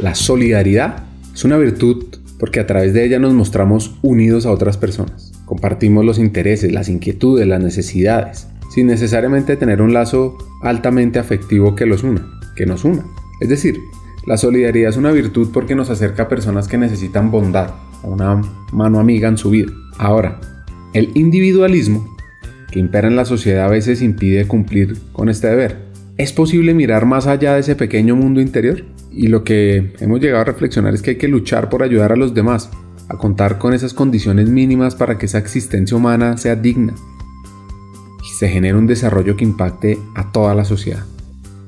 La solidaridad es una virtud porque a través de ella nos mostramos unidos a otras personas. Compartimos los intereses, las inquietudes, las necesidades, sin necesariamente tener un lazo altamente afectivo que los una, que nos una. Es decir, la solidaridad es una virtud porque nos acerca a personas que necesitan bondad, a una mano amiga en su vida. Ahora, el individualismo que impera en la sociedad a veces impide cumplir con este deber. ¿Es posible mirar más allá de ese pequeño mundo interior? Y lo que hemos llegado a reflexionar es que hay que luchar por ayudar a los demás, a contar con esas condiciones mínimas para que esa existencia humana sea digna y se genere un desarrollo que impacte a toda la sociedad.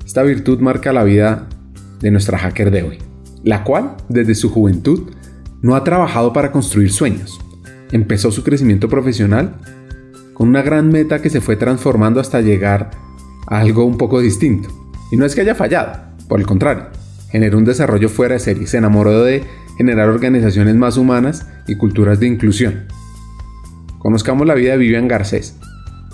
Esta virtud marca la vida de nuestra hacker de hoy, la cual, desde su juventud, no ha trabajado para construir sueños. Empezó su crecimiento profesional con una gran meta que se fue transformando hasta llegar algo un poco distinto. Y no es que haya fallado, por el contrario, generó un desarrollo fuera de serie, se enamoró de generar organizaciones más humanas y culturas de inclusión. Conozcamos la vida de Vivian Garcés,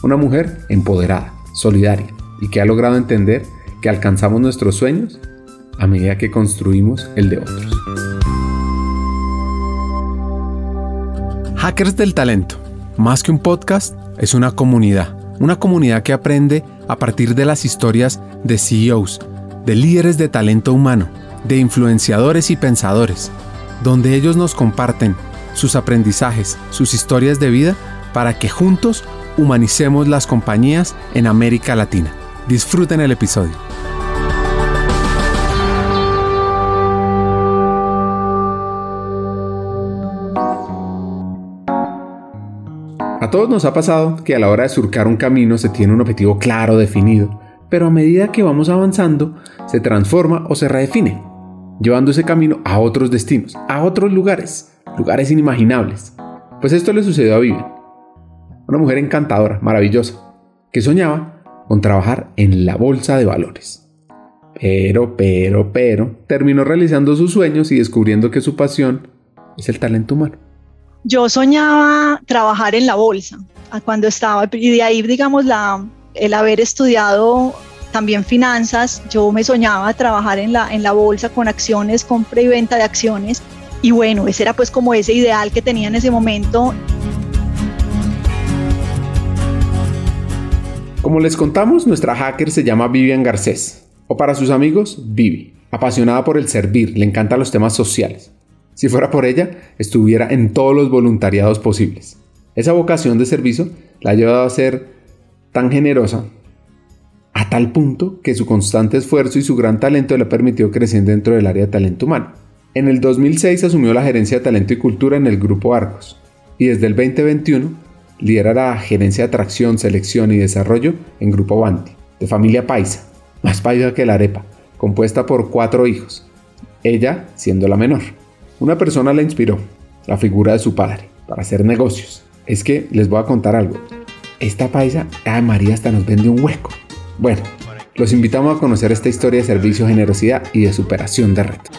una mujer empoderada, solidaria y que ha logrado entender que alcanzamos nuestros sueños a medida que construimos el de otros. Hackers del Talento, más que un podcast, es una comunidad, una comunidad que aprende a partir de las historias de CEOs, de líderes de talento humano, de influenciadores y pensadores, donde ellos nos comparten sus aprendizajes, sus historias de vida, para que juntos humanicemos las compañías en América Latina. Disfruten el episodio. A todos nos ha pasado que a la hora de surcar un camino se tiene un objetivo claro, definido, pero a medida que vamos avanzando se transforma o se redefine, llevando ese camino a otros destinos, a otros lugares, lugares inimaginables. Pues esto le sucedió a Vivian, una mujer encantadora, maravillosa, que soñaba con trabajar en la bolsa de valores. Pero, pero, pero, terminó realizando sus sueños y descubriendo que su pasión es el talento humano. Yo soñaba trabajar en la bolsa cuando estaba, y de ahí, digamos, el haber estudiado también finanzas, yo me soñaba trabajar en la, en la bolsa con acciones, compra y venta de acciones. Y bueno, ese era pues como ese ideal que tenía en ese momento. Como les contamos, nuestra hacker se llama Vivian Garcés, o para sus amigos, Vivi. Apasionada por el servir, le encantan los temas sociales. Si fuera por ella, estuviera en todos los voluntariados posibles. Esa vocación de servicio la ha llevado a ser tan generosa tal punto que su constante esfuerzo y su gran talento le ha permitido crecer dentro del área de talento humano. En el 2006 asumió la gerencia de talento y cultura en el grupo Arcos y desde el 2021 lidera la gerencia de atracción, selección y desarrollo en Grupo Banti, de familia paisa, más paisa que la arepa, compuesta por cuatro hijos, ella siendo la menor. Una persona la inspiró, la figura de su padre, para hacer negocios. Es que les voy a contar algo. Esta paisa, ay María, hasta nos vende un hueco. Bueno, los invitamos a conocer esta historia de servicio, generosidad y de superación de retos.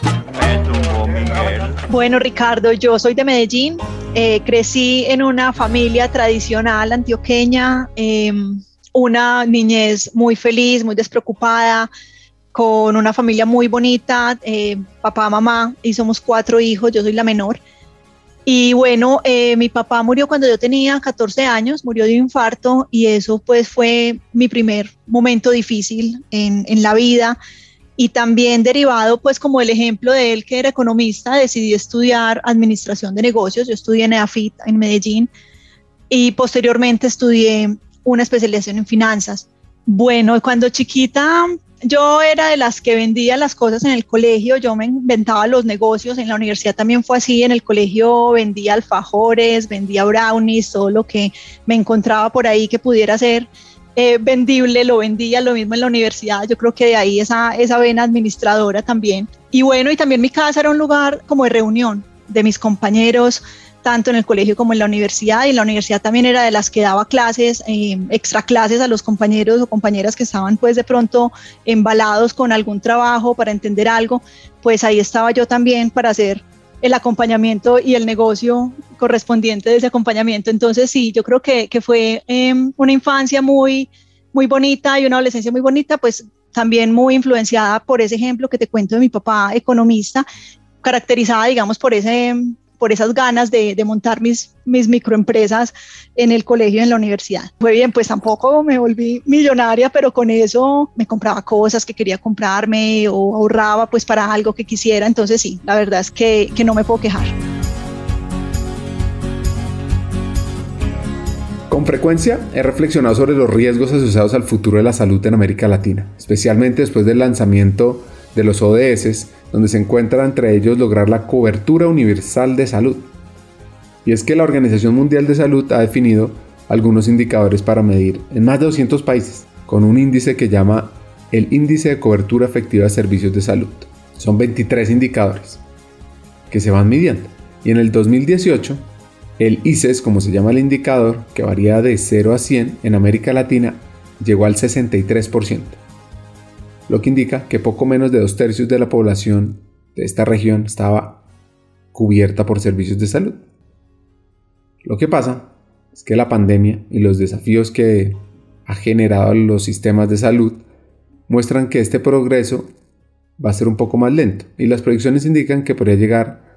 Bueno, Ricardo, yo soy de Medellín. Eh, crecí en una familia tradicional antioqueña, em, una niñez muy feliz, muy despreocupada con una familia muy bonita, eh, papá, mamá, y somos cuatro hijos, yo soy la menor. Y bueno, eh, mi papá murió cuando yo tenía 14 años, murió de infarto y eso pues fue mi primer momento difícil en, en la vida y también derivado pues como el ejemplo de él que era economista, decidí estudiar administración de negocios, yo estudié en EAFIT en Medellín y posteriormente estudié una especialización en finanzas. Bueno, cuando chiquita yo era de las que vendía las cosas en el colegio, yo me inventaba los negocios, en la universidad también fue así, en el colegio vendía alfajores, vendía brownies, todo lo que me encontraba por ahí que pudiera ser eh, vendible, lo vendía, lo mismo en la universidad, yo creo que de ahí esa, esa vena administradora también. Y bueno, y también mi casa era un lugar como de reunión de mis compañeros, tanto en el colegio como en la universidad, y la universidad también era de las que daba clases, eh, extra clases a los compañeros o compañeras que estaban pues de pronto embalados con algún trabajo para entender algo, pues ahí estaba yo también para hacer el acompañamiento y el negocio correspondiente de ese acompañamiento. Entonces sí, yo creo que, que fue em, una infancia muy, muy bonita y una adolescencia muy bonita, pues también muy influenciada por ese ejemplo que te cuento de mi papá, economista, caracterizada, digamos, por ese por esas ganas de, montar mis, microempresas en el colegio y en la universidad. Fue bien, pues tampoco me volví millonaria, pero con eso me compraba cosas que quería comprarme o ahorraba pues para algo que quisiera. Entonces sí, la verdad es que, que no me puedo quejar. Con frecuencia he reflexionado sobre los riesgos asociados al futuro de la salud en América Latina, especialmente después del lanzamiento de los ODS, donde se encuentra entre ellos lograr la cobertura universal de salud. Y es que la Organización Mundial de Salud ha definido algunos indicadores para medir en más de 200 países, con un índice que llama el Índice de Cobertura Efectiva de Servicios de Salud. Son 23 indicadores que se van midiendo. Y en el 2018 el ICES, como se llama el indicador, que varía de 0 a 100 en América Latina, llegó al 63%, lo que indica que poco menos de dos tercios de la población de esta región estaba cubierta por servicios de salud. Lo que pasa es que la pandemia y los desafíos que ha generado los sistemas de salud muestran que este progreso va a ser un poco más lento y las proyecciones indican que podría llegar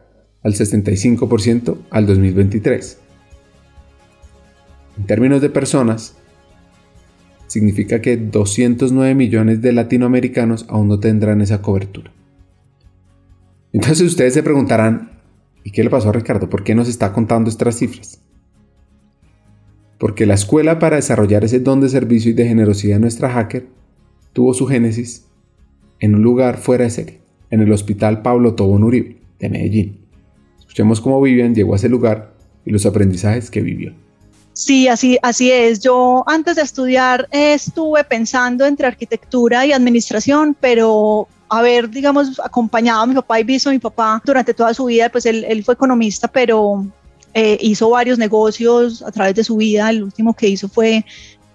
al 65% al 2023. En términos de personas, significa que 209 millones de latinoamericanos aún no tendrán esa cobertura. Entonces ustedes se preguntarán, ¿y qué le pasó a Ricardo? ¿Por qué nos está contando estas cifras? Porque la escuela para desarrollar ese don de servicio y de generosidad de nuestra hacker tuvo su génesis en un lugar fuera de serie, en el Hospital Pablo Tobón Uribe de Medellín. Escuchemos cómo Vivian llegó a ese lugar y los aprendizajes que vivió. Sí, así, así es. Yo antes de estudiar estuve pensando entre arquitectura y administración, pero haber, digamos, acompañado a mi papá y visto a mi papá durante toda su vida, pues él, fue economista, pero eh, hizo varios negocios a través de su vida. El último que hizo fue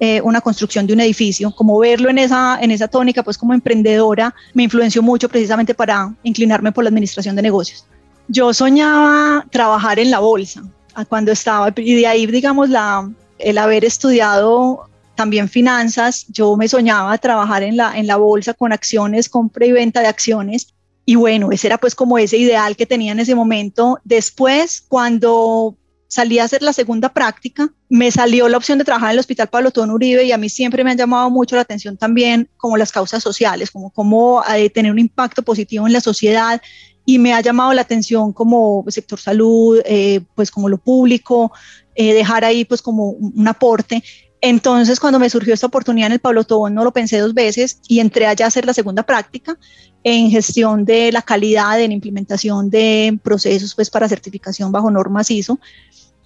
eh, una construcción de un edificio. Como verlo en esa, en esa tónica, pues como emprendedora, me influenció mucho precisamente para inclinarme por la administración de negocios. Yo soñaba trabajar en la bolsa cuando estaba, y de ahí, digamos, la, el haber estudiado también finanzas, yo me soñaba trabajar en la, en la bolsa con acciones, compra y venta de acciones. Y bueno, ese era pues como ese ideal que tenía en ese momento. Después, cuando salí a hacer la segunda práctica, me salió la opción de trabajar en el Hospital Pablo Tón Uribe y a mí siempre me han llamado mucho la atención también como las causas sociales, como cómo eh, tener un impacto positivo en la sociedad y me ha llamado la atención como sector salud, eh, pues como lo público, eh, dejar ahí pues como un aporte. Entonces, cuando me surgió esta oportunidad en el Pablo Tobón, no lo pensé dos veces y entré allá a hacer la segunda práctica en gestión de la calidad, en implementación de procesos pues para certificación bajo normas ISO.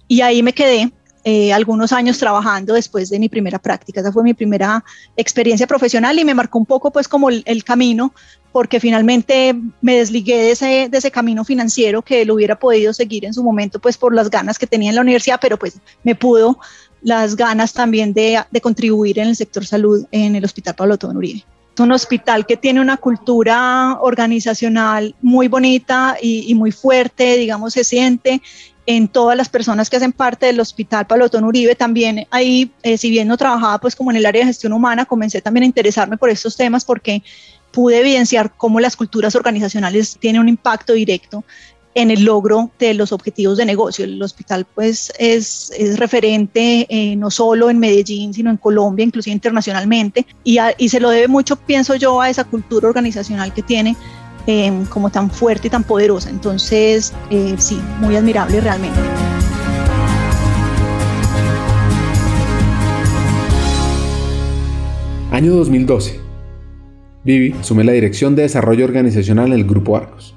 Y ahí me quedé eh, algunos años trabajando después de mi primera práctica. Esa fue mi primera experiencia profesional y me marcó un poco pues como el, el camino porque finalmente me desligué de ese, de ese camino financiero que lo hubiera podido seguir en su momento, pues por las ganas que tenía en la universidad, pero pues me pudo las ganas también de, de contribuir en el sector salud en el Hospital Pablo Tobón Uribe. Es un hospital que tiene una cultura organizacional muy bonita y, y muy fuerte, digamos, se siente en todas las personas que hacen parte del Hospital Pablo Tobón Uribe. También ahí, eh, si bien no trabajaba pues como en el área de gestión humana, comencé también a interesarme por estos temas porque pude evidenciar cómo las culturas organizacionales tienen un impacto directo en el logro de los objetivos de negocio. El hospital pues es, es referente eh, no solo en Medellín, sino en Colombia, inclusive internacionalmente, y, y, se lo debe mucho, pienso yo, a esa cultura organizacional que tiene eh, como tan fuerte y tan poderosa. Entonces, eh, sí, muy admirable realmente. Año 2012. Vivi asume la dirección de desarrollo organizacional en el Grupo Arcos,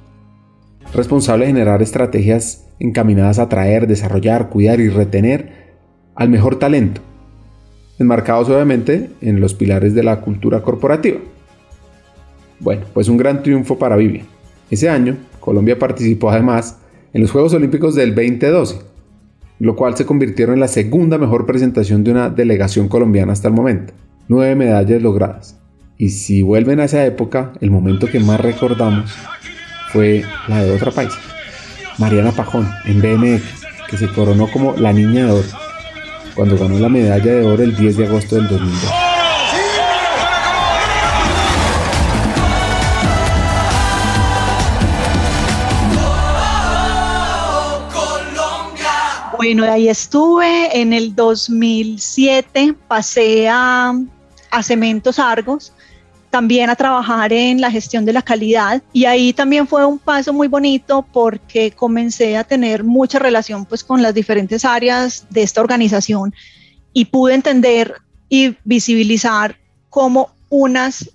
responsable de generar estrategias encaminadas a atraer, desarrollar, cuidar y retener al mejor talento, enmarcados obviamente en los pilares de la cultura corporativa. Bueno, pues un gran triunfo para Vivi. Ese año, Colombia participó además en los Juegos Olímpicos del 2012, lo cual se convirtieron en la segunda mejor presentación de una delegación colombiana hasta el momento. Nueve medallas logradas. Y si vuelven a esa época, el momento que más recordamos fue la de otra paisa, Mariana Pajón, en BMX, que se coronó como la niña de oro, cuando ganó la medalla de oro el 10 de agosto del 2002. Bueno, ahí estuve en el 2007, pasé a, a Cementos Argos, también a trabajar en la gestión de la calidad y ahí también fue un paso muy bonito porque comencé a tener mucha relación pues con las diferentes áreas de esta organización y pude entender y visibilizar cómo unas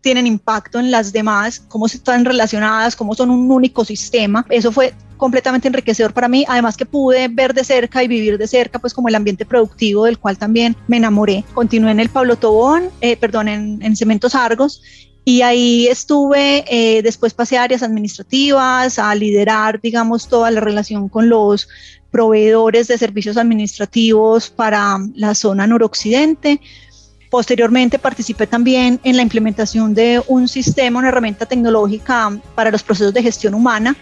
tienen impacto en las demás, cómo están relacionadas, cómo son un único sistema. Eso fue completamente enriquecedor para mí, además que pude ver de cerca y vivir de cerca, pues como el ambiente productivo del cual también me enamoré. Continué en el Pablo Tobón, eh, perdón, en, Cementos Argos y ahí estuve, eh, después pasé a áreas administrativas, a liderar, digamos, toda la relación con los proveedores de servicios administrativos para la zona noroccidente. Posteriormente participé también en la implementación de un sistema, una herramienta tecnológica para los procesos de gestión humana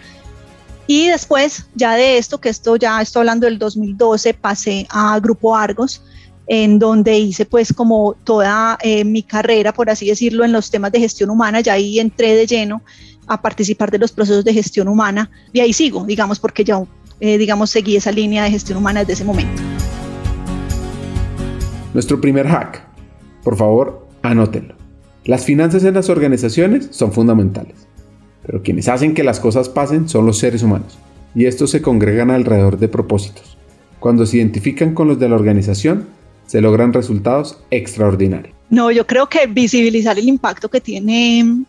y después, ya de esto, que esto ya estoy hablando del 2012, pasé a Grupo Argos, en donde hice pues como toda eh, mi carrera, por así decirlo, en los temas de gestión humana, ya ahí entré de lleno a participar de los procesos de gestión humana y ahí sigo, digamos, porque ya, eh, digamos, seguí esa línea de gestión humana desde ese momento. Nuestro primer hack, por favor, anótenlo. Las finanzas en las organizaciones son fundamentales pero quienes hacen que las cosas pasen son los seres humanos, y estos se congregan alrededor de propósitos. Cuando se identifican con los de la organización, se logran resultados extraordinarios. No, yo creo que visibilizar el impacto que tiene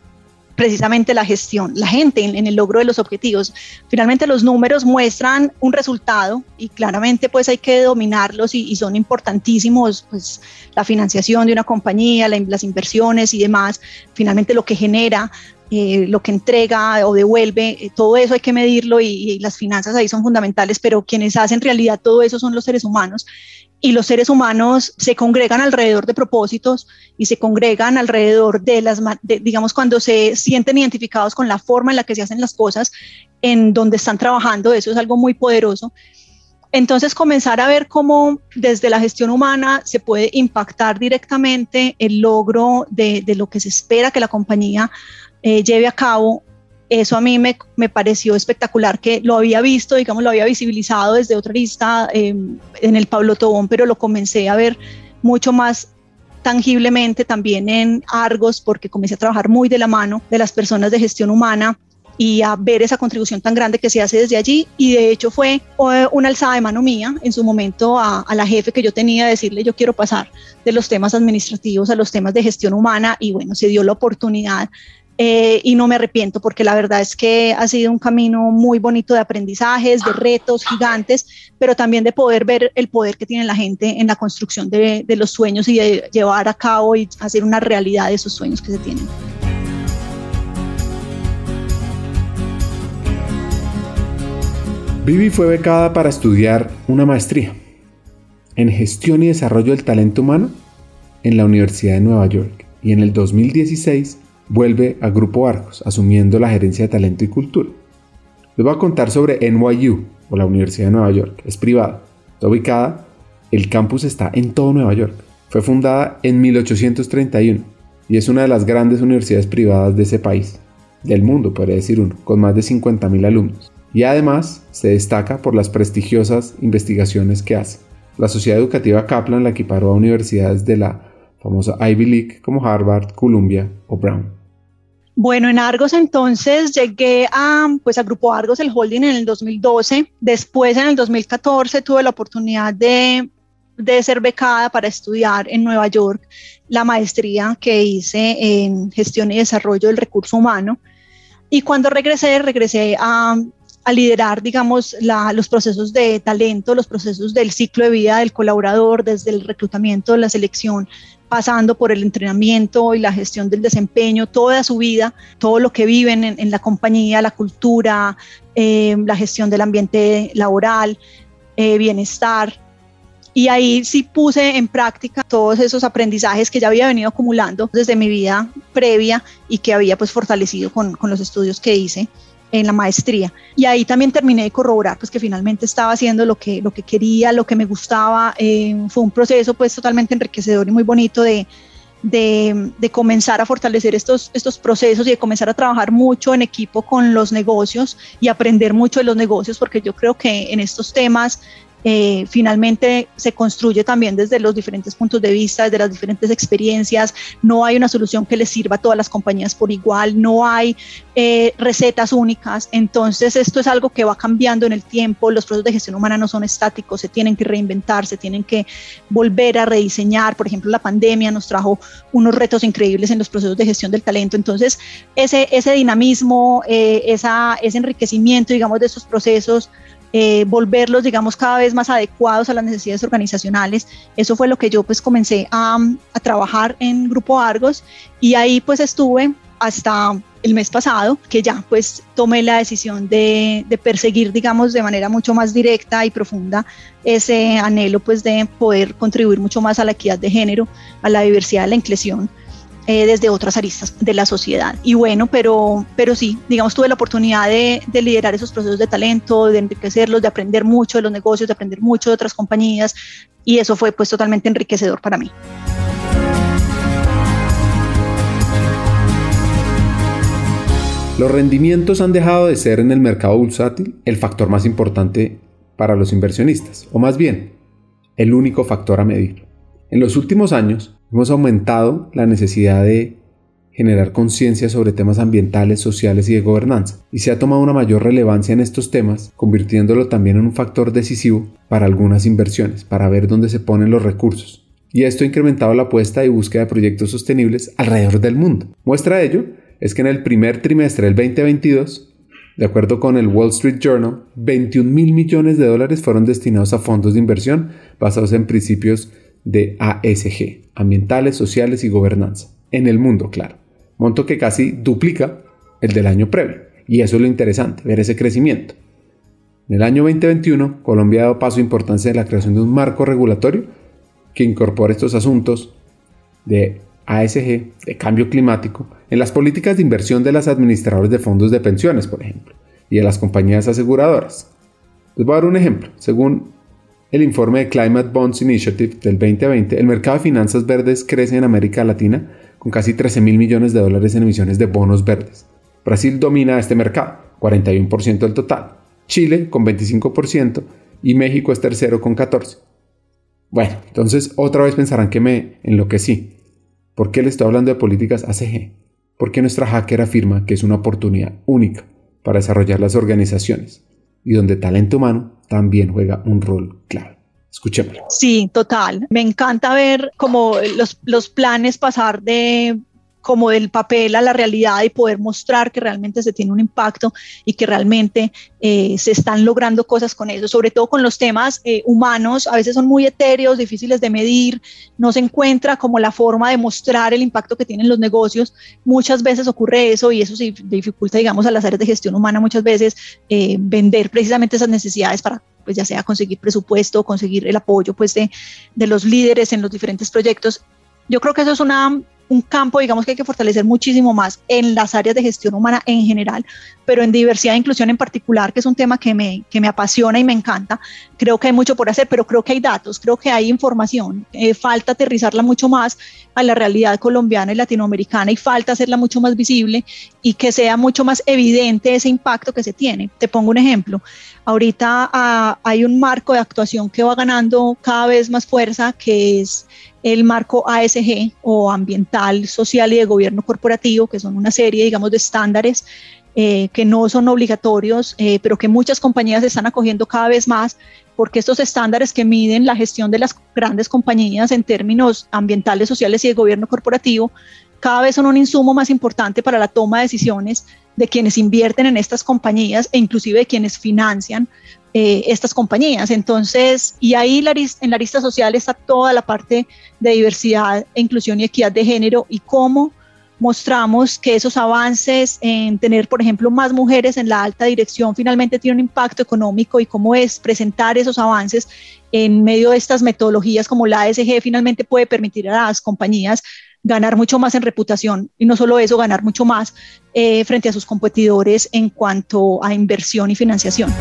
precisamente la gestión, la gente en, el logro de los objetivos. Finalmente los números muestran un resultado y claramente pues hay que dominarlos y, son importantísimos, pues la financiación de una compañía, las inversiones y demás, finalmente lo que genera eh, lo que entrega o devuelve, eh, todo eso hay que medirlo y, las finanzas ahí son fundamentales, pero quienes hacen realidad todo eso son los seres humanos y los seres humanos se congregan alrededor de propósitos y se congregan alrededor de las, digamos, cuando se sienten identificados con la forma en la que se hacen las cosas, en donde están trabajando, eso es algo muy poderoso. Entonces, comenzar a ver cómo desde la gestión humana se puede impactar directamente el logro de, de lo que se espera que la compañía eh, lleve a cabo. Eso a mí me, me, pareció espectacular, que lo había visto, digamos, lo había visibilizado desde otra lista em, en el Pablo Tobón, pero lo comencé a ver mucho más tangiblemente también en Argos, porque comencé a trabajar muy de la mano de las personas de gestión humana y a ver esa contribución tan grande que se hace desde allí. Y de hecho fue eh, una alzada de mano mía en su momento a, a, la jefe que yo tenía de decirle yo quiero pasar de los temas administrativos a los temas de gestión humana y bueno, se dio la oportunidad eh, y no me arrepiento porque la verdad es que ha sido un camino muy bonito de aprendizajes, de retos gigantes, pero también de poder ver el poder que tiene la gente en la construcción de, de los sueños y de llevar a cabo y hacer una realidad de esos sueños que se tienen. Vivi fue becada para estudiar una maestría en gestión y desarrollo del talento humano en la Universidad de Nueva York y en el 2016 vuelve a Grupo Arcos, asumiendo la gerencia de talento y cultura. Les voy a contar sobre NYU, o la Universidad de Nueva York. Es privada, está ubicada, el campus está en todo Nueva York. Fue fundada en 1831 y es una de las grandes universidades privadas de ese país, del mundo podría decir uno, con más de 50.000 alumnos. Y además se destaca por las prestigiosas investigaciones que hace. La Sociedad Educativa Kaplan la equiparó a universidades de la famosa Ivy League como Harvard, Columbia o Brown. Bueno, en Argos entonces llegué a, pues, a Grupo Argos, el holding en el 2012. Después, en el 2014, tuve la oportunidad de, de ser becada para estudiar en Nueva York la maestría que hice en gestión y desarrollo del recurso humano. Y cuando regresé, regresé a, a liderar, digamos, los procesos de talento, los procesos del ciclo de vida del colaborador, desde el reclutamiento, la selección, pasando por el entrenamiento y la gestión del desempeño, toda su vida, todo lo que viven en, la compañía, la cultura, eh, la gestión del ambiente laboral, eh, bienestar. Y ahí sí puse en práctica todos esos aprendizajes que ya había venido acumulando desde mi vida previa y que había pues fortalecido con, con los estudios que hice en la maestría. Y ahí también terminé de corroborar pues que finalmente estaba haciendo lo que, lo que quería, lo que me gustaba. Eh, fue un proceso pues totalmente enriquecedor y muy bonito de, de, de, comenzar a fortalecer estos, estos procesos y de comenzar a trabajar mucho en equipo con los negocios y aprender mucho de los negocios, porque yo creo que en estos temas eh, finalmente se construye también desde los diferentes puntos de vista, desde las diferentes experiencias. No hay una solución que les sirva a todas las compañías por igual, no hay eh, recetas únicas. Entonces esto es algo que va cambiando en el tiempo. Los procesos de gestión humana no son estáticos, se tienen que reinventar, se tienen que volver a rediseñar. Por ejemplo, la pandemia nos trajo unos retos increíbles en los procesos de gestión del talento. Entonces ese, ese dinamismo, eh, esa, ese enriquecimiento, digamos, de estos procesos, eh, volverlos, digamos, cada vez más adecuados a las necesidades organizacionales. Eso fue lo que yo pues comencé a, trabajar en Grupo Argos y ahí pues estuve hasta el mes pasado, que ya pues tomé la decisión de, de, perseguir, digamos, de manera mucho más directa y profunda ese anhelo pues de poder contribuir mucho más a la equidad de género, a la diversidad, a la inclusión eh, desde otras aristas de la sociedad. Y bueno, pero, pero sí, digamos, tuve la oportunidad de, de, liderar esos procesos de talento, de enriquecerlos, de aprender mucho de los negocios, de aprender mucho de otras compañías y eso fue pues totalmente enriquecedor para mí. Los rendimientos han dejado de ser en el mercado bursátil el factor más importante para los inversionistas, o más bien, el único factor a medir. En los últimos años, Hemos aumentado la necesidad de generar conciencia sobre temas ambientales, sociales y de gobernanza, y se ha tomado una mayor relevancia en estos temas, convirtiéndolo también en un factor decisivo para algunas inversiones, para ver dónde se ponen los recursos. Y esto ha incrementado la apuesta y búsqueda de proyectos sostenibles alrededor del mundo. Muestra ello es que en el primer trimestre del 2022, de acuerdo con el Wall Street Journal, 21 mil millones de dólares fueron destinados a fondos de inversión basados en principios de ASG, ambientales, sociales y gobernanza, en el mundo, claro. Monto que casi duplica el del año previo. Y eso es lo interesante, ver ese crecimiento. En el año 2021, Colombia ha dado paso a importancia de la creación de un marco regulatorio que incorpore estos asuntos de ASG, de cambio climático, en las políticas de inversión de las administradores de fondos de pensiones, por ejemplo, y de las compañías aseguradoras. Les voy a dar un ejemplo. Según el informe de Climate Bonds Initiative del 2020, el mercado de finanzas verdes crece en América Latina con casi 13 mil millones de dólares en emisiones de bonos verdes. Brasil domina este mercado, 41% del total. Chile con 25% y México es tercero con 14%. Bueno, entonces otra vez pensarán que me enloquecí. ¿Por qué le estoy hablando de políticas ACG? Porque nuestra hacker afirma que es una oportunidad única para desarrollar las organizaciones y donde talento humano también juega un rol clave. Escuchémoslo. Sí, total. Me encanta ver cómo los, los planes pasar de como del papel a la realidad y poder mostrar que realmente se tiene un impacto y que realmente eh, se están logrando cosas con eso, sobre todo con los temas eh, humanos, a veces son muy etéreos, difíciles de medir, no se encuentra como la forma de mostrar el impacto que tienen los negocios, muchas veces ocurre eso y eso se dificulta, digamos, a las áreas de gestión humana muchas veces eh, vender precisamente esas necesidades para pues ya sea conseguir presupuesto, conseguir el apoyo pues de, de los líderes en los diferentes proyectos. Yo creo que eso es una un campo, digamos, que hay que fortalecer muchísimo más en las áreas de gestión humana en general, pero en diversidad e inclusión en particular, que es un tema que me, que me apasiona y me encanta. Creo que hay mucho por hacer, pero creo que hay datos, creo que hay información. Eh, falta aterrizarla mucho más a la realidad colombiana y latinoamericana y falta hacerla mucho más visible y que sea mucho más evidente ese impacto que se tiene. Te pongo un ejemplo. Ahorita ah, hay un marco de actuación que va ganando cada vez más fuerza, que es el marco ASG o ambiental, social y de gobierno corporativo, que son una serie, digamos, de estándares eh, que no son obligatorios, eh, pero que muchas compañías están acogiendo cada vez más, porque estos estándares que miden la gestión de las grandes compañías en términos ambientales, sociales y de gobierno corporativo, cada vez son un insumo más importante para la toma de decisiones de quienes invierten en estas compañías e inclusive de quienes financian eh, estas compañías. Entonces, y ahí la, en la lista social está toda la parte de diversidad inclusión y equidad de género y cómo mostramos que esos avances en tener, por ejemplo, más mujeres en la alta dirección finalmente tiene un impacto económico y cómo es presentar esos avances en medio de estas metodologías como la ASG finalmente puede permitir a las compañías ganar mucho más en reputación y no solo eso, ganar mucho más eh, frente a sus competidores en cuanto a inversión y financiación.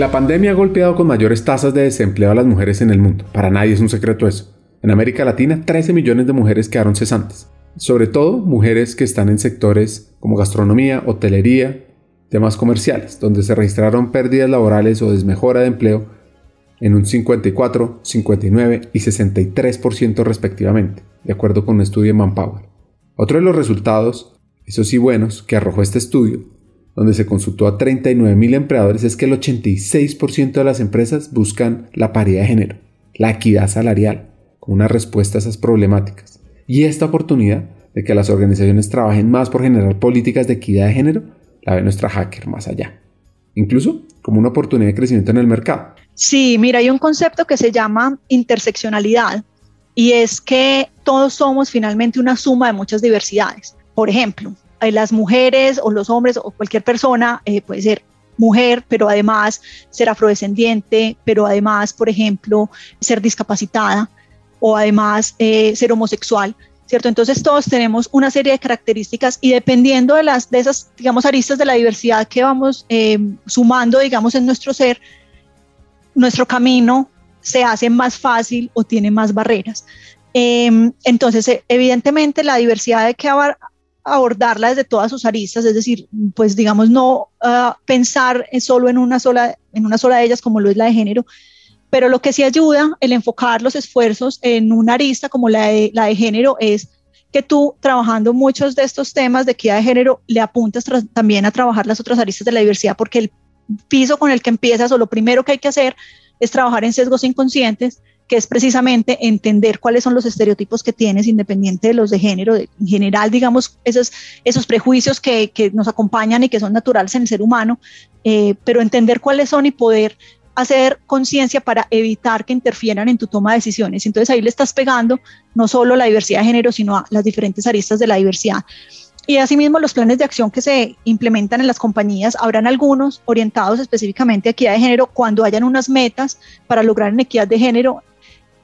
La pandemia ha golpeado con mayores tasas de desempleo a las mujeres en el mundo. Para nadie es un secreto eso. En América Latina, 13 millones de mujeres quedaron cesantes. Sobre todo mujeres que están en sectores como gastronomía, hotelería, temas comerciales, donde se registraron pérdidas laborales o desmejora de empleo en un 54, 59 y 63% respectivamente, de acuerdo con un estudio de Manpower. Otro de los resultados, esos sí buenos, que arrojó este estudio, donde se consultó a 39.000 empleadores, es que el 86% de las empresas buscan la paridad de género, la equidad salarial, como una respuesta a esas problemáticas. Y esta oportunidad de que las organizaciones trabajen más por generar políticas de equidad de género la ve nuestra hacker más allá, incluso como una oportunidad de crecimiento en el mercado. Sí, mira, hay un concepto que se llama interseccionalidad y es que todos somos finalmente una suma de muchas diversidades. Por ejemplo, eh, las mujeres o los hombres o cualquier persona eh, puede ser mujer, pero además ser afrodescendiente, pero además, por ejemplo, ser discapacitada o además eh, ser homosexual. ¿cierto? Entonces todos tenemos una serie de características y dependiendo de, las, de esas, digamos, aristas de la diversidad que vamos sumando, digamos, en nuestro ser, nuestro camino se hace más fácil o tiene más barreras. Em, entonces, evidentemente, la diversidad hay que abordarla desde todas sus aristas, es decir, pues digamos, no ah, pensar solo en una sola, en una sola de ellas como lo es la de género, pero lo que sí ayuda el enfocar los esfuerzos en una arista como la de, la de género es que tú trabajando muchos de estos temas de equidad de género le apuntas también a trabajar las otras aristas de la diversidad porque el piso con el que empiezas o lo primero que hay que hacer es trabajar en sesgos inconscientes que es precisamente entender cuáles son los estereotipos que tienes independiente de los de género, en general, digamos, esos, esos prejuicios que, que nos acompañan y que son naturales en el ser humano, eh, pero entender cuáles son y poder hacer conciencia para evitar que interfieran en tu toma de decisiones. Entonces ahí le estás pegando no solo la diversidad de género, sino a las diferentes aristas de la diversidad. Y asimismo los planes de acción que se implementan en las compañías, habrán algunos orientados específicamente a equidad de género cuando hayan unas metas para lograr una equidad de género,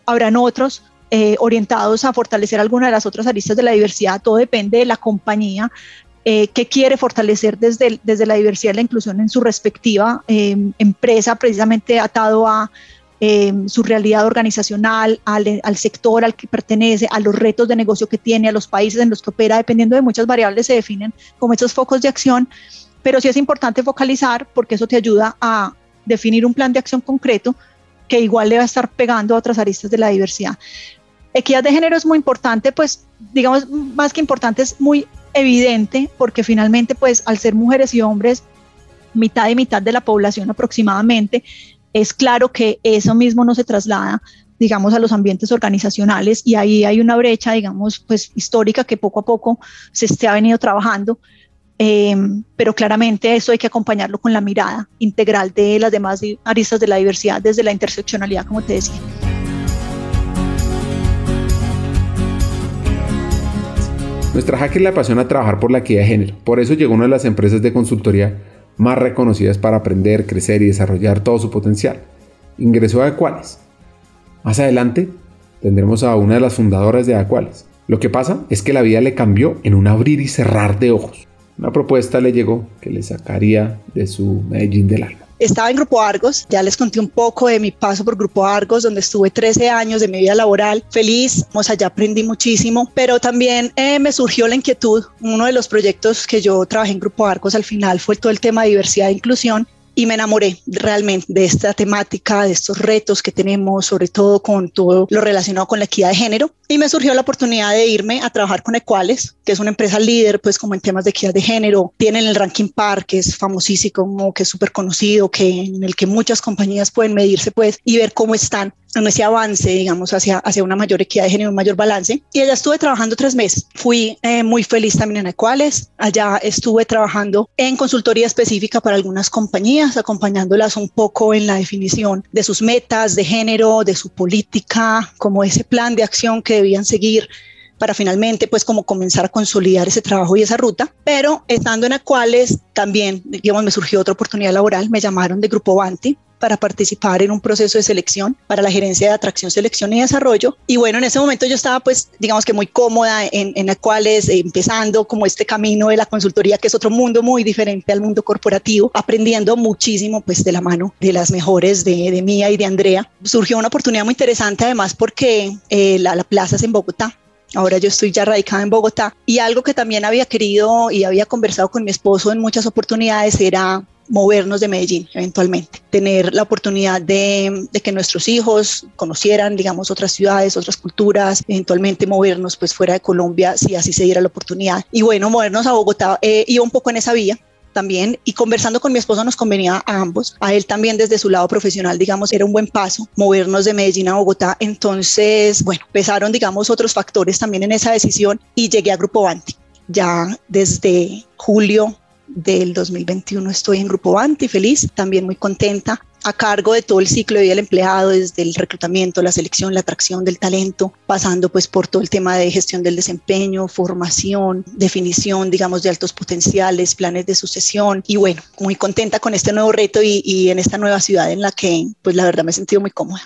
habrán otros eh, orientados a fortalecer alguna de las otras aristas de la diversidad, todo depende de la compañía, eh, que quiere fortalecer desde, desde la diversidad y la inclusión en su respectiva em, empresa, precisamente atado a em, su realidad organizacional, al, al, sector al que pertenece, a los retos de negocio que tiene, a los países en los que opera, dependiendo de muchas variables se definen como estos focos de acción, pero sí es importante focalizar porque eso te ayuda a definir un plan de acción concreto que igual le va a estar pegando a otras aristas de la diversidad. Equidad de género es muy importante, pues digamos, más que importante, es muy evidente porque finalmente pues al ser mujeres y hombres mitad y mitad de la población aproximadamente, es claro que eso mismo no se traslada digamos, a los ambientes organizacionales y ahí hay una brecha, digamos, pues histórica que poco a poco se, se ha venido trabajando, em, pero claramente eso hay que acompañarlo con la mirada integral de las demás aristas de la diversidad desde la interseccionalidad, como te decía. Nuestra hacker le apasiona trabajar por la equidad de género, por eso llegó una de las empresas de consultoría más reconocidas para aprender, crecer y desarrollar todo su potencial. Ingresó a Acuales. Más adelante tendremos a una de las fundadoras de Acuales. Lo que pasa es que la vida le cambió en un abrir y cerrar de ojos. Una propuesta le llegó que le sacaría de su Medellín del alma. Estaba en Grupo Argos, ya les conté un poco de mi paso por Grupo Argos, donde estuve 13 años de mi vida laboral. Feliz, sea, allá aprendí muchísimo, pero también eh, me surgió la inquietud. Uno de los proyectos que yo trabajé en Grupo Argos al final fue todo el tema de diversidad e inclusión y me enamoré realmente de esta temática, de estos retos que tenemos, sobre todo con todo lo relacionado con la equidad de género. Y me surgió la oportunidad de irme a trabajar con Equales, que es una empresa líder, pues como en temas de equidad de género. Tienen el Ranking Par, que es famosísimo, que es súper conocido, que en el que muchas compañías pueden medirse, pues, y ver cómo están en ese avance, digamos, hacia, hacia una mayor equidad de género, un mayor balance. Y allá estuve trabajando tres meses. Fui eh, muy feliz también en Equales. Allá estuve trabajando en consultoría específica para algunas compañías, acompañándolas un poco en la definición de sus metas de género, de su política, como ese plan de acción que debían seguir para finalmente pues como comenzar a consolidar ese trabajo y esa ruta, pero estando en Acuales también, digamos, me surgió otra oportunidad laboral, me llamaron de Grupo Banti para participar en un proceso de selección para la gerencia de atracción, selección y desarrollo. Y bueno, en ese momento yo estaba pues digamos que muy cómoda en, en Acuales, empezando como este camino de la consultoría, que es otro mundo muy diferente al mundo corporativo, aprendiendo muchísimo pues de la mano de las mejores de, de Mía y de Andrea. Surgió una oportunidad muy interesante además porque eh, la, la plaza es en Bogotá Ahora yo estoy ya radicada en Bogotá y algo que también había querido y había conversado con mi esposo en muchas oportunidades era movernos de Medellín eventualmente, tener la oportunidad de, que nuestros hijos conocieran, digamos, otras ciudades, otras culturas, eventualmente movernos pues fuera de Colombia si así se diera la oportunidad. Y bueno, movernos a Bogotá eh, iba un poco en esa vía, también y conversando con mi esposo nos convenía a ambos. A él también desde su lado profesional, digamos, era un buen paso movernos de Medellín a Bogotá. Entonces, bueno, pesaron, digamos, otros factores también en esa decisión y llegué a Grupo Banti. Ya desde julio del 2021 estoy en Grupo Banti, feliz, también muy contenta a cargo de todo el ciclo de vida del empleado, desde el reclutamiento, la selección, la atracción del talento, pasando pues por todo el tema de gestión del desempeño, formación, definición, digamos, de altos potenciales, planes de sucesión. Y bueno, muy contenta con este nuevo reto y, y en esta nueva ciudad en la que pues la verdad me he sentido muy cómoda.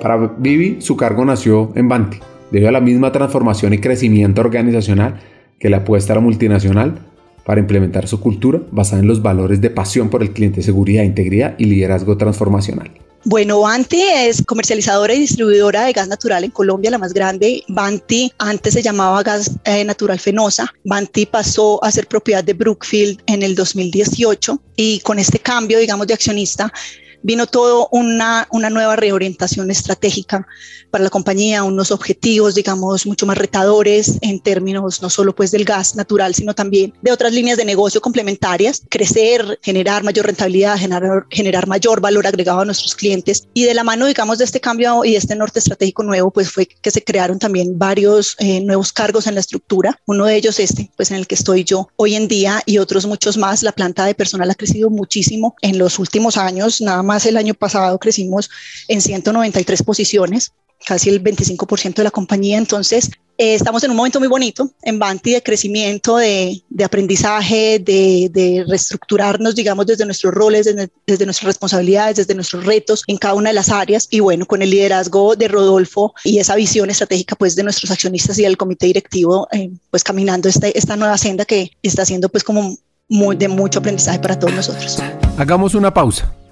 Para Vivi, su cargo nació en Banti debido a la misma transformación y crecimiento organizacional que le apuesta a la multinacional para implementar su cultura basada en los valores de pasión por el cliente, seguridad, integridad y liderazgo transformacional. Bueno, Banti es comercializadora y distribuidora de gas natural en Colombia, la más grande. Banti antes se llamaba Gas eh, Natural Fenosa. Banti pasó a ser propiedad de Brookfield en el 2018 y con este cambio, digamos, de accionista, vino todo una, una nueva reorientación estratégica para la compañía, unos objetivos, digamos, mucho más retadores en términos no solo pues del gas natural, sino también de otras líneas de negocio complementarias, crecer, generar mayor rentabilidad, generar, generar mayor valor agregado a nuestros clientes. Y de la mano, digamos, de este cambio y este norte estratégico nuevo, pues fue que se crearon también varios eh, nuevos cargos en la estructura. Uno de ellos este, pues en el que estoy yo hoy en día y otros muchos más. La planta de personal ha crecido muchísimo en los últimos años, nada más el año pasado crecimos en 193 posiciones casi el 25% de la compañía. Entonces, eh, estamos en un momento muy bonito en Banti de crecimiento, de, de aprendizaje, de, de, reestructurarnos, digamos, desde nuestros roles, desde, desde, nuestras responsabilidades, desde nuestros retos en cada una de las áreas. Y bueno, con el liderazgo de Rodolfo y esa visión estratégica, pues, de nuestros accionistas y del comité directivo, eh, pues, caminando esta, esta nueva senda que está siendo, pues, como muy, de mucho aprendizaje para todos nosotros. Hagamos una pausa.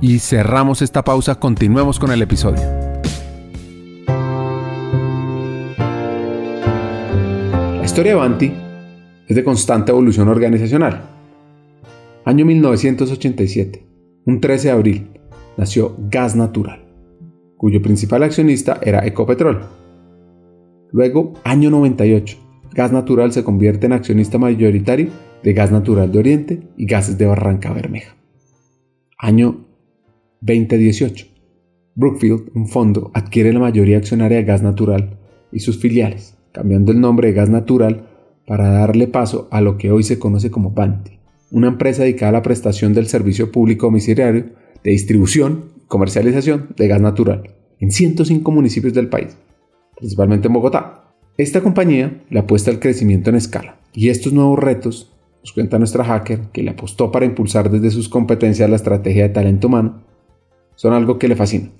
y cerramos esta pausa, continuemos con el episodio. La historia de Banti es de constante evolución organizacional. Año 1987, un 13 de abril, nació Gas Natural, cuyo principal accionista era Ecopetrol. Luego, año 98, Gas Natural se convierte en accionista mayoritario de Gas Natural de Oriente y Gases de Barranca Bermeja. Año 2018. Brookfield, un fondo, adquiere la mayoría accionaria de Gas Natural y sus filiales, cambiando el nombre de Gas Natural para darle paso a lo que hoy se conoce como Panti, una empresa dedicada a la prestación del servicio público domiciliario de distribución y comercialización de gas natural en 105 municipios del país, principalmente en Bogotá. Esta compañía le apuesta al crecimiento en escala y estos nuevos retos, nos cuenta nuestra hacker, que le apostó para impulsar desde sus competencias la estrategia de talento humano, son algo que le fascina.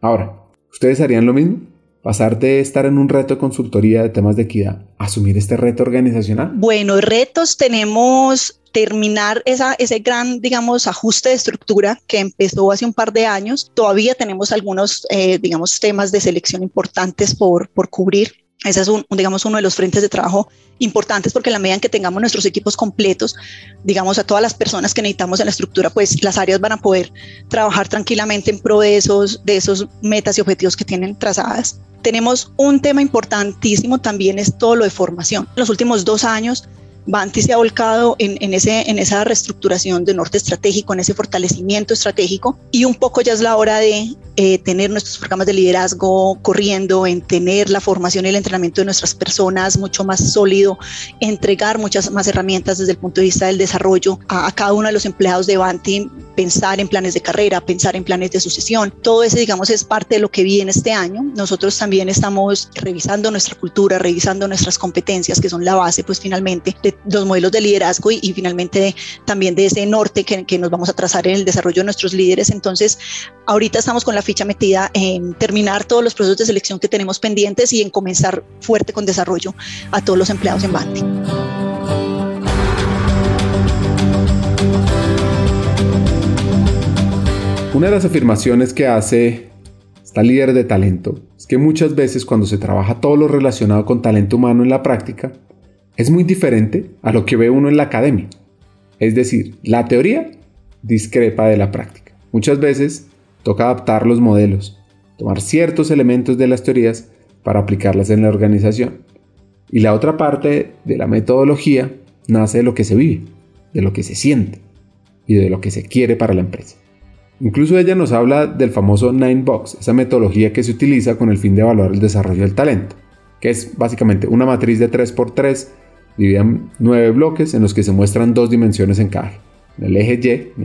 Ahora, ¿ustedes harían lo mismo? pasar de estar en un reto de consultoría de temas de equidad a asumir este reto organizacional? Bueno, retos tenemos terminar esa, ese gran, digamos, ajuste de estructura que empezó hace un par de años. Todavía tenemos algunos, eh, digamos, temas de selección importantes por, por cubrir. Ese es un, digamos, uno de los frentes de trabajo importantes porque en la medida en que tengamos nuestros equipos completos, digamos, a todas las personas que necesitamos en la estructura, pues las áreas van a poder trabajar tranquilamente en pro de esos, de esos metas y objetivos que tienen trazadas. Tenemos un tema importantísimo también es todo lo de formación. En los últimos dos años, Banti se ha volcado en, en, ese, en esa reestructuración de norte estratégico, en ese fortalecimiento estratégico y un poco ya es la hora de eh, tener nuestros programas de liderazgo corriendo, en tener la formación y el entrenamiento de nuestras personas mucho más sólido, entregar muchas más herramientas desde el punto de vista del desarrollo a, cada uno de los empleados de Banti, pensar en planes de carrera, pensar en planes de sucesión. Todo eso, digamos, es parte de lo que viene este año. Nosotros también estamos revisando nuestra cultura, revisando nuestras competencias, que son la base, pues finalmente, de los modelos de liderazgo y, finalmente también de ese norte que, que nos vamos a trazar en el desarrollo de nuestros líderes. Entonces, ahorita estamos con la ficha metida en terminar todos los procesos de selección que tenemos pendientes y en comenzar fuerte con desarrollo a todos los empleados en Banti. Una de las afirmaciones que hace esta líder de talento es que muchas veces cuando se trabaja todo lo relacionado con talento humano en la práctica, es muy diferente a lo que ve uno en la academia. Es decir, la teoría discrepa de la práctica. Muchas veces toca adaptar los modelos, tomar ciertos elementos de las teorías para aplicarlas en la organización. Y la otra parte de la metodología nace de lo que se vive, de lo que se siente y de lo que se quiere para la empresa. Incluso ella nos habla del famoso Nine Box, esa metodología que se utiliza con el fin de evaluar el desarrollo del talento, que es básicamente una matriz de 3x3 dividida en 9 bloques en los que se muestran dos dimensiones en cada en el eje Y,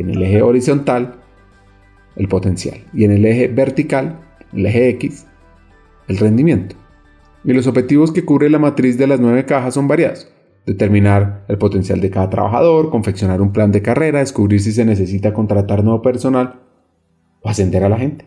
en el, eje horizontal, el potencial, y en el eje vertical, el eje X, el rendimiento. Y los objetivos que cubre la matriz de las nueve cajas son variados. Determinar el potencial de cada trabajador, confeccionar un plan de carrera, descubrir si se necesita contratar nuevo personal o ascender a la gente.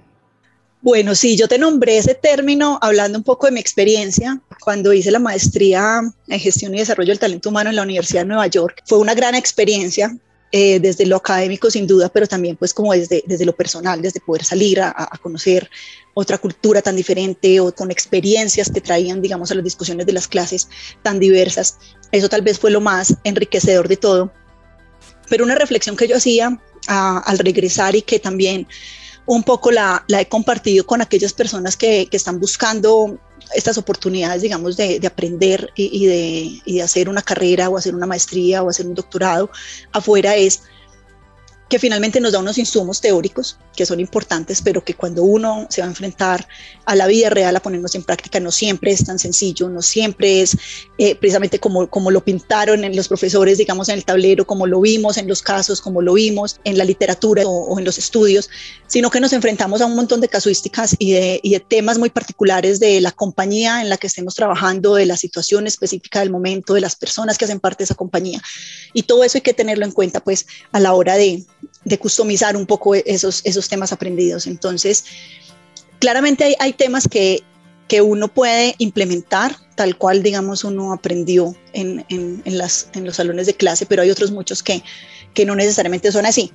Bueno, sí, yo te nombré ese término hablando un poco de mi experiencia cuando hice la maestría en gestión y desarrollo del talento humano en la Universidad de Nueva York. Fue una gran experiencia eh, desde lo académico sin duda, pero también pues como desde, desde lo personal, desde poder salir a, conocer otra cultura tan diferente o con experiencias que traían, digamos, a las discusiones de las clases tan diversas. Eso tal vez fue lo más enriquecedor de todo. Pero una reflexión que yo hacía a, al regresar y que también un poco la, he compartido con aquellas personas que, están buscando estas oportunidades, digamos, de, de aprender y, de, y, de, hacer una carrera o hacer una maestría o hacer un doctorado. Afuera es que finalmente nos da unos insumos teóricos que son importantes, pero que cuando uno se va a enfrentar a la vida real, a ponernos en práctica, no siempre es tan sencillo, no siempre es eh, precisamente como, como lo pintaron en los profesores, digamos, en el tablero, como lo vimos en los casos, como lo vimos en la literatura o, en los estudios, sino que nos enfrentamos a un montón de casuísticas y de, y de temas muy particulares de la compañía en la que estemos trabajando, de la situación específica del momento, de las personas que hacen parte de esa compañía. Y todo eso hay que tenerlo en cuenta, pues, a la hora de, de customizar un poco esos, esos temas aprendidos. Entonces, claramente hay, hay temas que, que, uno puede implementar tal cual, digamos, uno aprendió en, en, en, en los salones de clase, pero hay otros muchos que, que no necesariamente son así.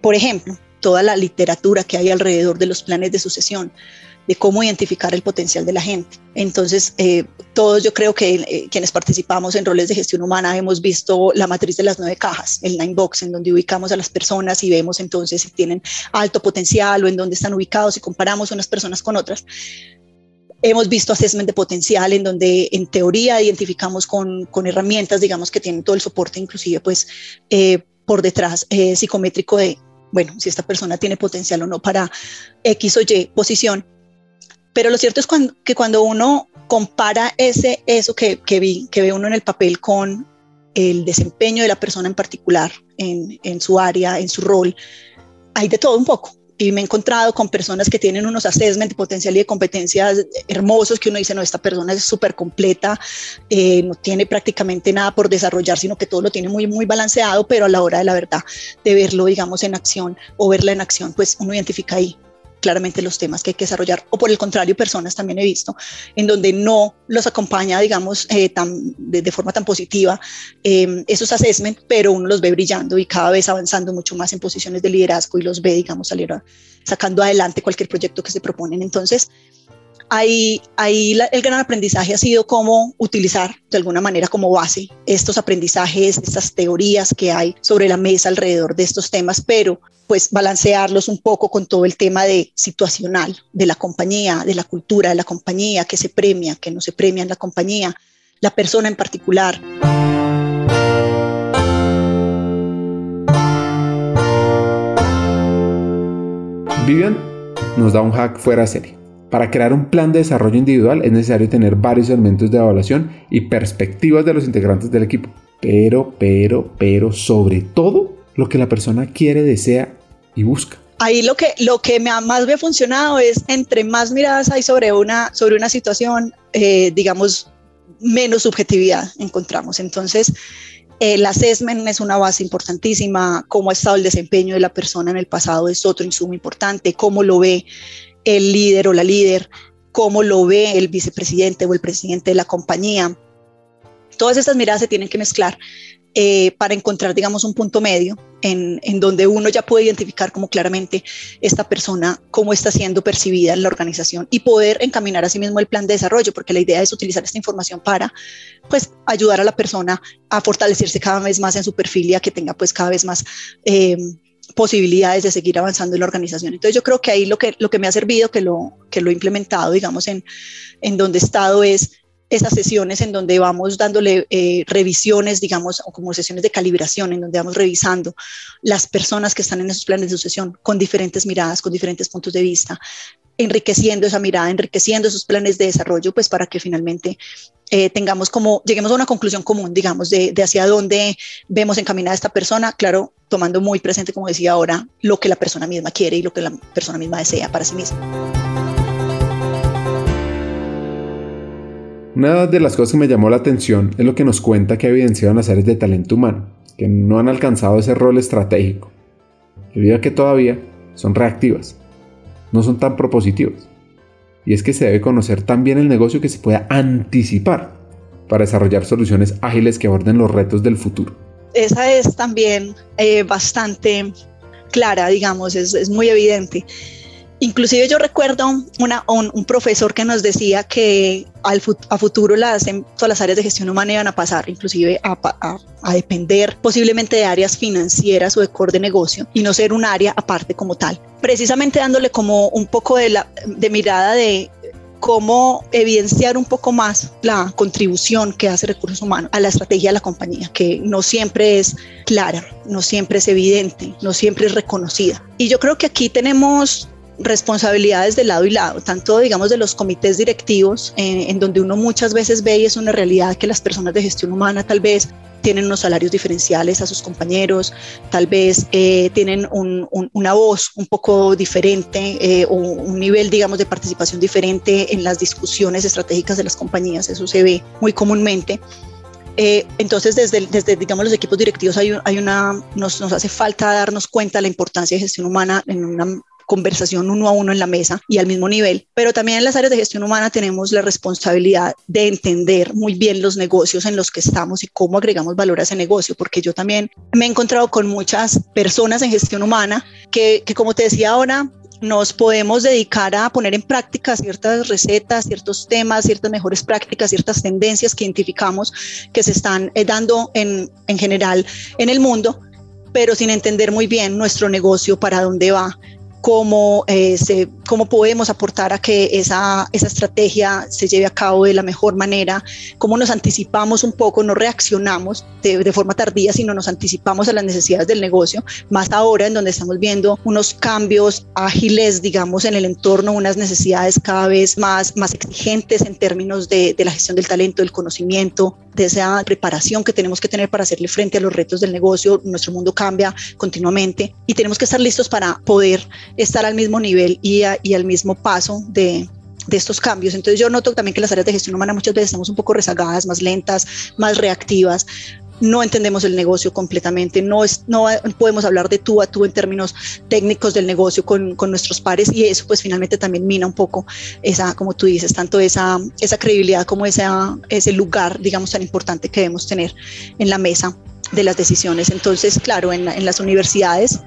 Por ejemplo, toda la literatura que hay alrededor de los planes de sucesión de cómo identificar el potencial de la gente. Entonces, eh, todos yo creo que eh, quienes participamos en roles de gestión humana hemos visto la matriz de las nueve cajas, el nine box, en donde ubicamos a las personas y vemos entonces si tienen alto potencial o en dónde están ubicados y comparamos unas personas con otras. Hemos visto assessment de potencial en donde en teoría identificamos con, con herramientas, digamos, que tienen todo el soporte, inclusive pues eh, por detrás eh, psicométrico de, bueno, si esta persona tiene potencial o no para X o Y posición pero lo cierto es cuando, que cuando uno compara ese, eso que, que, vi, que ve uno en el papel con el desempeño de la persona en particular, en, en su área, en su rol, hay de todo un poco. Y me he encontrado con personas que tienen unos assessment de potencial y de competencias hermosos que uno dice, no, esta persona es súper completa, eh, no tiene prácticamente nada por desarrollar, sino que todo lo tiene muy, muy balanceado, pero a la hora de la verdad, de verlo, digamos, en acción o verla en acción, pues uno identifica ahí claramente los temas que hay que desarrollar, o por el contrario, personas también he visto en donde no los acompaña, digamos, eh, tan, de, forma tan positiva eh, esos assessment, pero uno los ve brillando y cada vez avanzando mucho más en posiciones de liderazgo y los ve, digamos, salir sacando adelante cualquier proyecto que se proponen. Entonces, ahí, ahí el gran aprendizaje ha sido cómo utilizar de alguna manera como base estos aprendizajes, estas teorías que hay sobre la mesa alrededor de estos temas, pero pues balancearlos un poco con todo el tema de situacional de la compañía, de la cultura de la compañía, que se premia, que no se premia en la compañía, la persona en particular. Vivian, nos da un hack fuera serie. Para crear un plan de desarrollo individual es necesario tener varios elementos de evaluación y perspectivas de los integrantes del equipo. Pero, pero, pero, sobre todo lo que la persona quiere, desea y busca. Ahí lo que, lo que más me ha funcionado es entre más miradas hay sobre una, sobre una situación, eh, digamos, menos subjetividad encontramos. Entonces, el assessment es una base importantísima, cómo ha estado el desempeño de la persona en el pasado es otro insumo importante, cómo lo ve el líder o la líder, cómo lo ve el vicepresidente o el presidente de la compañía. Todas estas miradas se tienen que mezclar eh, para encontrar, digamos, un punto medio en, en, donde uno ya puede identificar como claramente esta persona, cómo está siendo percibida en la organización y poder encaminar a sí mismo el plan de desarrollo, porque la idea es utilizar esta información para, pues, ayudar a la persona a fortalecerse cada vez más en su perfil y a que tenga, pues, cada vez más... Eh, posibilidades de seguir avanzando en la organización. Entonces yo creo que ahí lo que, lo que me ha servido, que lo, que lo he implementado, digamos, en, en donde he estado es esas sesiones en donde vamos dándole eh, revisiones, digamos, o como sesiones de calibración, en donde vamos revisando las personas que están en esos planes de sucesión con diferentes miradas, con diferentes puntos de vista, enriqueciendo esa mirada, enriqueciendo esos planes de desarrollo, pues para que finalmente eh, tengamos como, lleguemos a una conclusión común, digamos, de, de hacia dónde vemos encaminada esta persona, claro, tomando muy presente, como decía ahora, lo que la persona misma quiere y lo que la persona misma desea para sí misma. Una de las cosas que me llamó la atención es lo que nos cuenta que ha evidenciado en las áreas de talento humano, que no han alcanzado ese rol estratégico, debido a que todavía son reactivas, no son tan propositivas. Y es que se debe conocer tan bien el negocio que se pueda anticipar para desarrollar soluciones ágiles que aborden los retos del futuro. Esa es también eh, bastante clara, digamos, es, es muy evidente. Inclusive yo recuerdo un, profesor que nos decía que al, futuro las, todas las áreas de gestión humana iban a pasar, inclusive a, depender posiblemente de áreas financieras o de core de negocio y no ser un área aparte como tal. Precisamente dándole como un poco de mirada de cómo evidenciar un poco más la contribución que hace recursos humanos a la estrategia de la compañía, que no siempre es clara, no siempre es evidente, no siempre es reconocida. Y yo creo que aquí tenemos responsabilidades de lado y lado, tanto digamos de los comités directivos, eh, en donde uno muchas veces ve y es una realidad que las personas de gestión humana tal vez tienen unos salarios diferenciales a sus compañeros, tal vez eh, tienen una voz un poco diferente eh, o un nivel, digamos, de participación diferente en las discusiones estratégicas de las compañías, eso se ve muy comúnmente. entonces, desde, desde, digamos, los equipos directivos hay, una, nos, nos hace falta darnos cuenta de la importancia de gestión humana en una conversación uno a uno en la mesa y al mismo nivel, pero también en las áreas de gestión humana tenemos la responsabilidad de entender muy bien los negocios en los que estamos y cómo agregamos valor a ese negocio, porque yo también me he encontrado con muchas personas en gestión humana que, que como te decía ahora, nos podemos dedicar a poner en práctica ciertas recetas, ciertos temas, ciertas mejores prácticas, ciertas tendencias que identificamos que se están eh, dando en, en general en el mundo, pero sin entender muy bien nuestro negocio para dónde va, cómo, eh, se, cómo podemos aportar a que esa, esa estrategia se lleve a cabo de la mejor manera, cómo nos anticipamos un poco, no reaccionamos de, de, forma tardía, sino nos anticipamos a las necesidades del negocio, más ahora en donde estamos viendo unos cambios ágiles, digamos, en el entorno, unas necesidades cada vez más, más exigentes en términos de, de la gestión del talento, del conocimiento, de esa preparación que tenemos que tener para hacerle frente a los retos del negocio. Nuestro mundo cambia continuamente y tenemos que estar listos para poder estar al mismo nivel y, a, y al mismo paso de, de estos cambios. Entonces yo noto también que las áreas de gestión humana muchas veces estamos un poco rezagadas, más lentas, más reactivas. No entendemos el negocio completamente, no, es, no podemos hablar de tú a tú en términos técnicos del negocio con, con, nuestros pares y eso pues finalmente también mina un poco esa, como tú dices, tanto esa, esa credibilidad como esa, ese lugar, digamos, tan importante que debemos tener en la mesa de las decisiones. Entonces, claro, en, en las universidades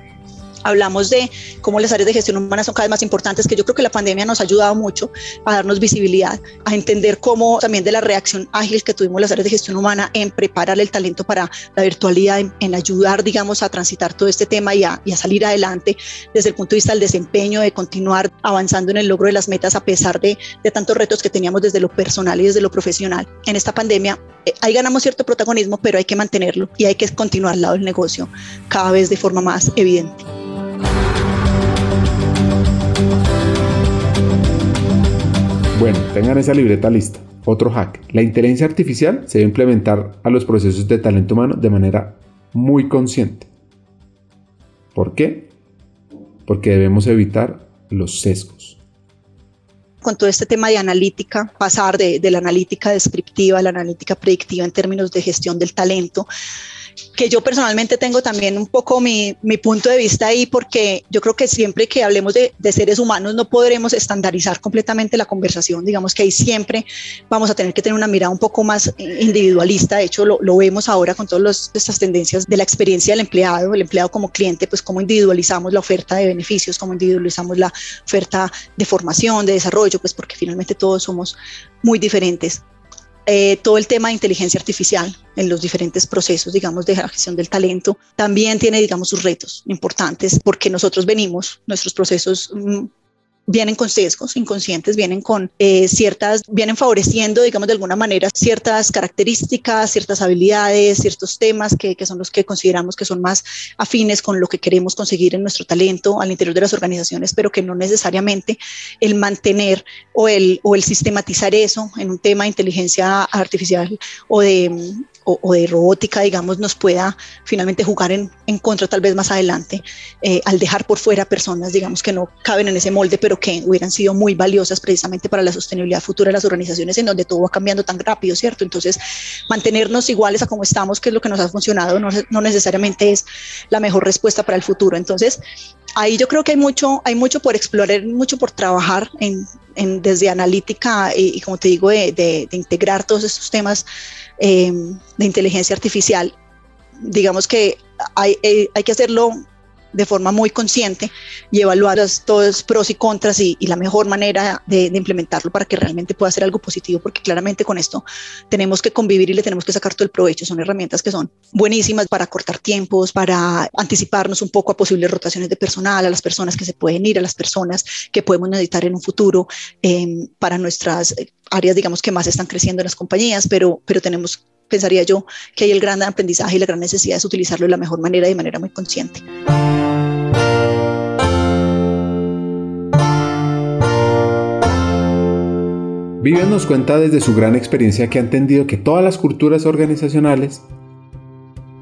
hablamos de cómo las áreas de gestión humana son cada vez más importantes, que yo creo que la pandemia nos ha ayudado mucho a darnos visibilidad, a entender cómo también de la reacción ágil que tuvimos las áreas de gestión humana en preparar el talento para la virtualidad, en, ayudar, digamos, a transitar todo este tema y a, y a, salir adelante desde el punto de vista del desempeño, de continuar avanzando en el logro de las metas a pesar de, de tantos retos que teníamos desde lo personal y desde lo profesional. En esta pandemia, eh, ahí ganamos cierto protagonismo, pero hay que mantenerlo y hay que continuar al lado del negocio cada vez de forma más evidente. Bueno, tengan esa libreta lista. Otro hack. La inteligencia artificial se debe implementar a los procesos de talento humano de manera muy consciente. ¿Por qué? Porque debemos evitar los sesgos con todo este tema de analítica, pasar de, de, la analítica descriptiva a la analítica predictiva en términos de gestión del talento, que yo personalmente tengo también un poco mi, mi, punto de vista ahí, porque yo creo que siempre que hablemos de, de, seres humanos no podremos estandarizar completamente la conversación, digamos que ahí siempre vamos a tener que tener una mirada un poco más individualista, de hecho lo, lo vemos ahora con todas estas tendencias de la experiencia del empleado, el empleado como cliente, pues cómo individualizamos la oferta de beneficios, cómo individualizamos la oferta de formación, de desarrollo, pues porque finalmente todos somos muy diferentes. Eh, todo el tema de inteligencia artificial en los diferentes procesos, digamos, de gestión del talento, también tiene, digamos, sus retos importantes porque nosotros venimos, nuestros procesos mm, vienen con sesgos inconscientes, vienen con eh, ciertas, vienen favoreciendo, digamos, de alguna manera ciertas características, ciertas habilidades, ciertos temas que, que, son los que consideramos que son más afines con lo que queremos conseguir en nuestro talento al interior de las organizaciones, pero que no necesariamente el mantener o el, o el sistematizar eso en un tema de inteligencia artificial o de o, de robótica, digamos, nos pueda finalmente jugar en, en contra tal vez más adelante, eh, al dejar por fuera personas, digamos, que no caben en ese molde, pero que hubieran sido muy valiosas precisamente para la sostenibilidad futura de las organizaciones en donde todo va cambiando tan rápido, ¿cierto? Entonces, mantenernos iguales a como estamos, que es lo que nos ha funcionado, no, necesariamente es la mejor respuesta para el futuro. Entonces, ahí yo creo que hay mucho, hay mucho por explorar, mucho por trabajar en, en desde analítica y, y, como te digo, de, de, de integrar todos estos temas eh, de inteligencia artificial. Digamos que hay, eh, hay que hacerlo de forma muy consciente y evaluar todos pros y contras y, la mejor manera de, implementarlo para que realmente pueda ser algo positivo, porque claramente con esto tenemos que convivir y le tenemos que sacar todo el provecho. Son herramientas que son buenísimas para cortar tiempos, para anticiparnos un poco a posibles rotaciones de personal, a las personas que se pueden ir, a las personas que podemos necesitar en un futuro eh, para nuestras áreas, digamos, que más están creciendo en las compañías, pero, pero tenemos pensaría yo que hay el gran aprendizaje y la gran necesidad es utilizarlo de la mejor manera y de manera muy consciente. Vivian nos cuenta desde su gran experiencia que ha entendido que todas las culturas organizacionales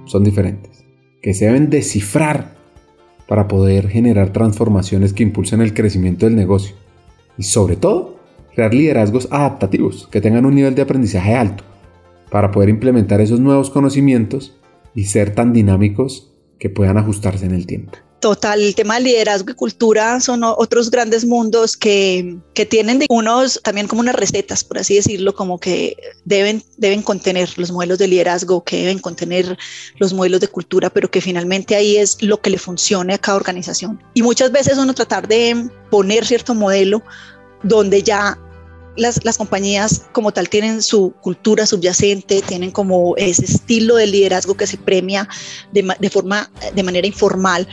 son diferentes, que se deben descifrar para poder generar transformaciones que impulsen el crecimiento del negocio y sobre todo crear liderazgos adaptativos que tengan un nivel de aprendizaje alto para poder implementar esos nuevos conocimientos y ser tan dinámicos que puedan ajustarse en el tiempo. Total, el tema de liderazgo y cultura son otros grandes mundos que, que tienen de unos también como unas recetas, por así decirlo, como que deben, deben contener los modelos de liderazgo, que deben contener los modelos de cultura, pero que finalmente ahí es lo que le funcione a cada organización. Y muchas veces uno tratar de poner cierto modelo donde ya las, las, compañías como tal tienen su cultura subyacente, tienen como ese estilo de liderazgo que se premia de, de, forma, de manera informal.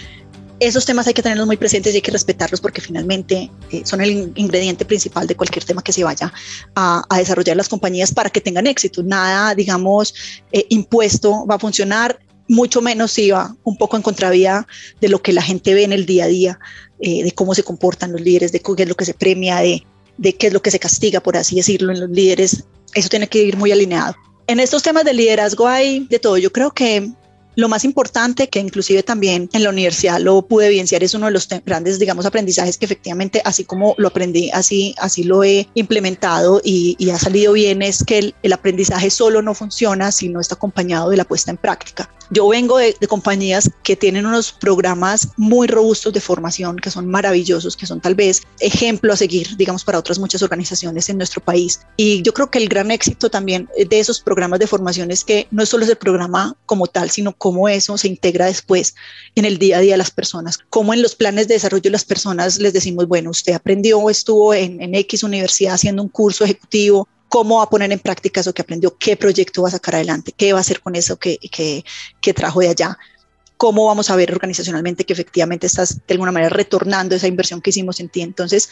Esos temas hay que tenerlos muy presentes y hay que respetarlos porque finalmente eh, son el ingrediente principal de cualquier tema que se vaya a, desarrollar las compañías para que tengan éxito. Nada, digamos, eh, impuesto va a funcionar, mucho menos si va un poco en contravía de lo que la gente ve en el día a día, eh, de cómo se comportan los líderes, de qué es lo que se premia, de, de qué es lo que se castiga, por así decirlo, en los líderes. Eso tiene que ir muy alineado. En estos temas de liderazgo hay de todo. Yo creo que lo más importante, que inclusive también en la universidad lo pude evidenciar, es uno de los grandes, digamos, aprendizajes que efectivamente, así como lo aprendí, así, así lo he implementado y, y ha salido bien, es que el, el, aprendizaje solo no funciona si no está acompañado de la puesta en práctica. Yo vengo de, compañías que tienen unos programas muy robustos de formación, que son maravillosos, que son tal vez ejemplo a seguir, digamos, para otras muchas organizaciones en nuestro país. Y yo creo que el gran éxito también de esos programas de formación es que no solo es el programa como tal, sino cómo eso se integra después en el día a día de las personas, cómo en los planes de desarrollo de las personas les decimos, bueno, usted aprendió, estuvo en, en X universidad haciendo un curso ejecutivo, cómo va a poner en práctica eso que aprendió, qué proyecto va a sacar adelante, qué va a hacer con eso que, que, que trajo de allá cómo vamos a ver organizacionalmente que efectivamente estás de alguna manera retornando esa inversión que hicimos en ti. Entonces,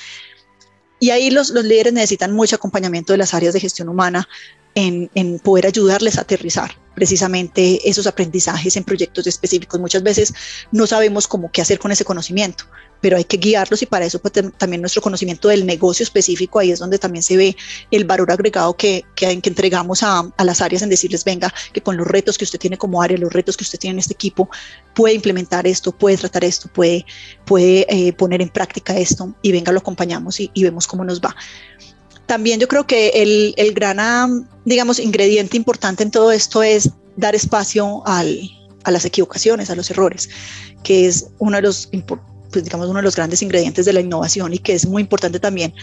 y ahí los, los líderes necesitan mucho acompañamiento de las áreas de gestión humana en, en, poder ayudarles a aterrizar precisamente esos aprendizajes en proyectos específicos. Muchas veces no sabemos cómo qué hacer con ese conocimiento, pero hay que guiarlos y para eso pues, también nuestro conocimiento del negocio específico, ahí es donde también se ve el valor agregado que, que, que entregamos a, a, las áreas en decirles, venga, que con los retos que usted tiene como área, los retos que usted tiene en este equipo, puede implementar esto, puede tratar esto, puede, puede eh, poner en práctica esto y venga, lo acompañamos y, y vemos cómo nos va. También yo creo que el, el gran, digamos, ingrediente importante en todo esto es dar espacio al, a las equivocaciones, a los errores, que es uno de los pues digamos uno de los grandes ingredientes de la innovación y que es muy importante también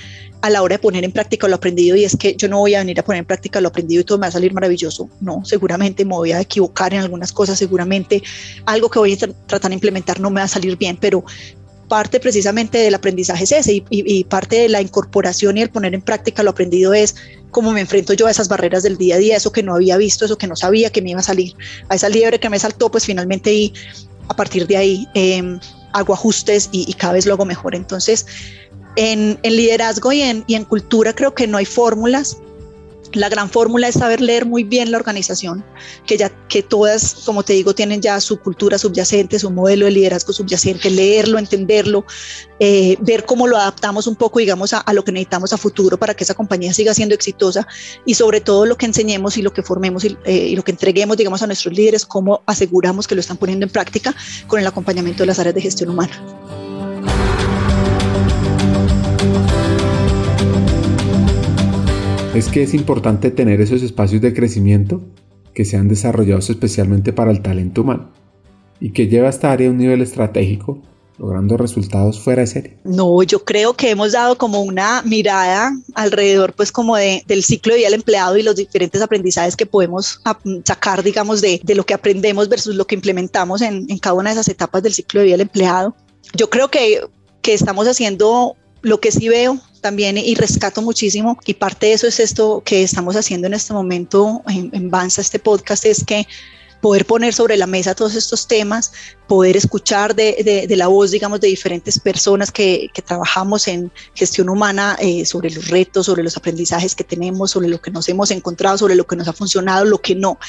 a la hora de poner en práctica lo aprendido y es que yo no voy a venir a poner en práctica lo aprendido y todo me va a salir maravilloso, no, seguramente me voy a equivocar en algunas cosas, seguramente algo que voy a tratar de implementar no me va a salir bien, pero parte precisamente del aprendizaje es ese y, y, parte de la incorporación y el poner en práctica lo aprendido es cómo me enfrento yo a esas barreras del día a día, eso que no había visto, eso que no sabía que me iba a salir, a esa liebre que me saltó, pues finalmente y a partir de ahí eh, hago ajustes y, cada vez lo hago mejor. Entonces, en, en liderazgo y en, y en cultura creo que no hay fórmulas, la gran fórmula es saber leer muy bien la organización, que ya que todas, como te digo, tienen ya su cultura subyacente, su modelo de liderazgo subyacente, leerlo, entenderlo, eh, ver cómo lo adaptamos un poco, digamos, a, a, lo que necesitamos a futuro para que esa compañía siga siendo exitosa y sobre todo lo que enseñemos y lo que formemos y, eh, y lo que entreguemos, digamos, a nuestros líderes, cómo aseguramos que lo están poniendo en práctica con el acompañamiento de las áreas de gestión humana. Es que es importante tener esos espacios de crecimiento que sean desarrollados especialmente para el talento humano y que lleva a esta área a un nivel estratégico logrando resultados fuera de serie. No, yo creo que hemos dado como una mirada alrededor pues como de, del ciclo de vida del empleado y los diferentes aprendizajes que podemos sacar digamos de, lo que aprendemos versus lo que implementamos en, en, cada una de esas etapas del ciclo de vida del empleado. Yo creo que, que estamos haciendo lo que sí veo también y rescato muchísimo y parte de eso es esto que estamos haciendo en este momento en, en Banza, este podcast, es que poder poner sobre la mesa todos estos temas, poder escuchar de, de, de la voz, digamos, de diferentes personas que, que trabajamos en gestión humana eh, sobre los retos, sobre los aprendizajes que tenemos, sobre lo que nos hemos encontrado, sobre lo que nos ha funcionado, lo que no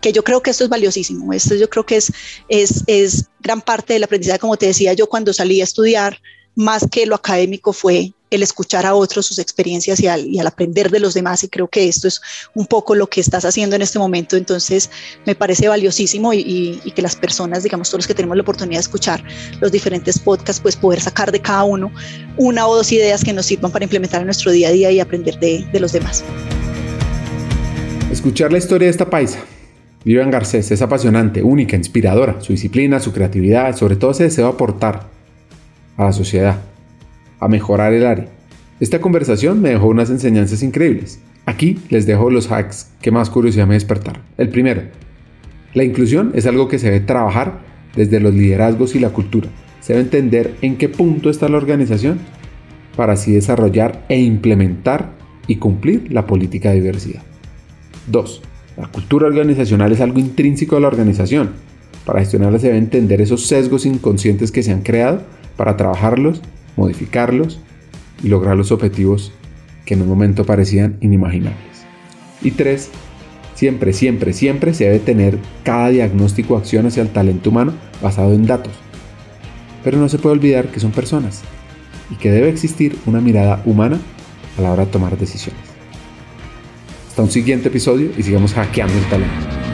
que yo creo que esto es valiosísimo. Esto yo creo que es, es, es gran parte del aprendizaje, como te decía yo cuando salí a estudiar, más que lo académico fue el escuchar a otros sus experiencias y al, aprender de los demás y creo que esto es un poco lo que estás haciendo en este momento, entonces me parece valiosísimo y, que las personas, digamos todos los que tenemos la oportunidad de escuchar los diferentes podcasts, pues poder sacar de cada uno una o dos ideas que nos sirvan para implementar en nuestro día a día y aprender de, de los demás. Escuchar la historia de esta paisa. Vivian Garcés es apasionante, única, inspiradora. Su disciplina, su creatividad, sobre todo ese deseo de aportar a la sociedad a mejorar el área. Esta conversación me dejó unas enseñanzas increíbles. Aquí les dejo los hacks que más curiosidad me despertaron. El primero, la inclusión es algo que se debe trabajar desde los liderazgos y la cultura. Se debe entender en qué punto está la organización para así desarrollar e implementar y cumplir la política de diversidad. 2. La cultura organizacional es algo intrínseco de la organización. Para gestionarla se debe entender esos sesgos inconscientes que se han creado para trabajarlos modificarlos y lograr los objetivos que en un momento parecían inimaginables. Y tres, siempre, siempre, siempre se debe tener cada diagnóstico o acción hacia el talento humano basado en datos. Pero no se puede olvidar que son personas y que debe existir una mirada humana a la hora de tomar decisiones. Hasta un siguiente episodio y sigamos hackeando el talento.